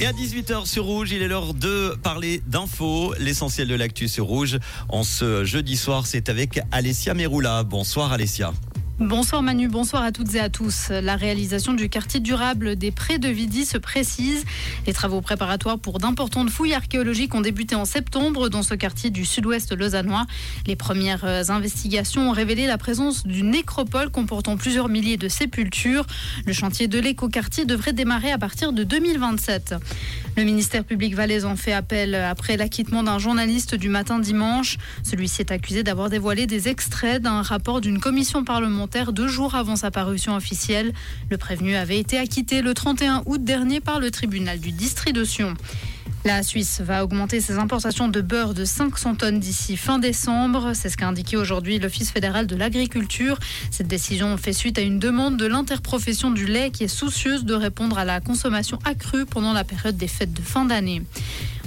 Et à 18h sur Rouge, il est l'heure de parler d'infos. L'essentiel de l'actu sur Rouge. En ce jeudi soir, c'est avec Alessia Meroula. Bonsoir Alessia. Bonsoir Manu, bonsoir à toutes et à tous. La réalisation du quartier durable des Prés de Vidi se précise. Les travaux préparatoires pour d'importantes fouilles archéologiques ont débuté en septembre dans ce quartier du sud-ouest lausannois. Les premières investigations ont révélé la présence d'une nécropole comportant plusieurs milliers de sépultures. Le chantier de l'écoquartier devrait démarrer à partir de 2027. Le ministère public valaisan fait appel après l'acquittement d'un journaliste du matin dimanche. Celui-ci est accusé d'avoir dévoilé des extraits d'un rapport d'une commission parlementaire deux jours avant sa parution officielle. Le prévenu avait été acquitté le 31 août dernier par le tribunal du district de Sion. La Suisse va augmenter ses importations de beurre de 500 tonnes d'ici fin décembre. C'est ce qu'a indiqué aujourd'hui l'Office fédéral de l'agriculture. Cette décision fait suite à une demande de l'interprofession du lait qui est soucieuse de répondre à la consommation accrue pendant la période des fêtes de fin d'année.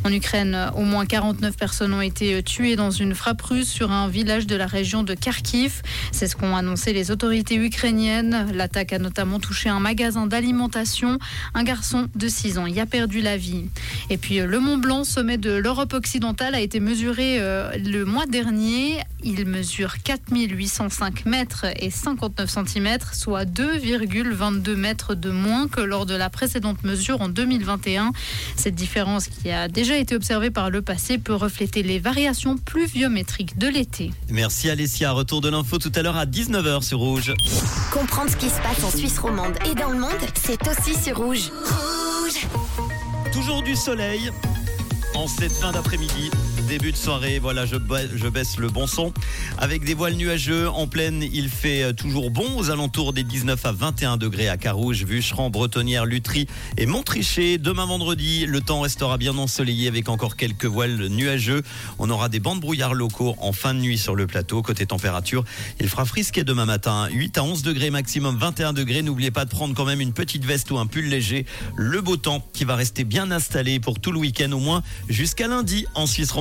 En Ukraine, au moins 49 personnes ont été tuées dans une frappe russe sur un village de la région de Kharkiv. C'est ce qu'ont annoncé les autorités ukrainiennes. L'attaque a notamment touché un magasin d'alimentation. Un garçon de 6 ans y a perdu la vie. Et puis le Mont Blanc, sommet de l'Europe occidentale, a été mesuré euh, le mois dernier. Il mesure 4805 mètres et 59 cm, soit 2,22 mètres de moins que lors de la précédente mesure en 2021. Cette différence qui a déjà été observé par le passé peut refléter les variations pluviométriques de l'été. Merci Alessia. Retour de l'info tout à l'heure à 19h sur Rouge. Comprendre ce qui se passe en Suisse romande et dans le monde, c'est aussi sur Rouge. Rouge Toujours du soleil en cette fin d'après-midi. Début de soirée, voilà, je, baisse le bon son. Avec des voiles nuageux en pleine, il fait euh, toujours bon aux alentours des 19 à 21 degrés à Carouge, Vucheran, Bretonnière, Lutry et Montricher. Demain vendredi, le temps restera bien ensoleillé avec encore quelques voiles nuageux. On aura des bancs de brouillard locaux en fin de nuit sur le plateau. Côté température, il fera frisquer demain matin. 8 à 11 degrés maximum, 21 degrés. N'oubliez pas de prendre quand même une petite veste ou un pull léger. Le beau temps qui va rester bien installé pour tout le week-end au moins jusqu'à lundi en Suisse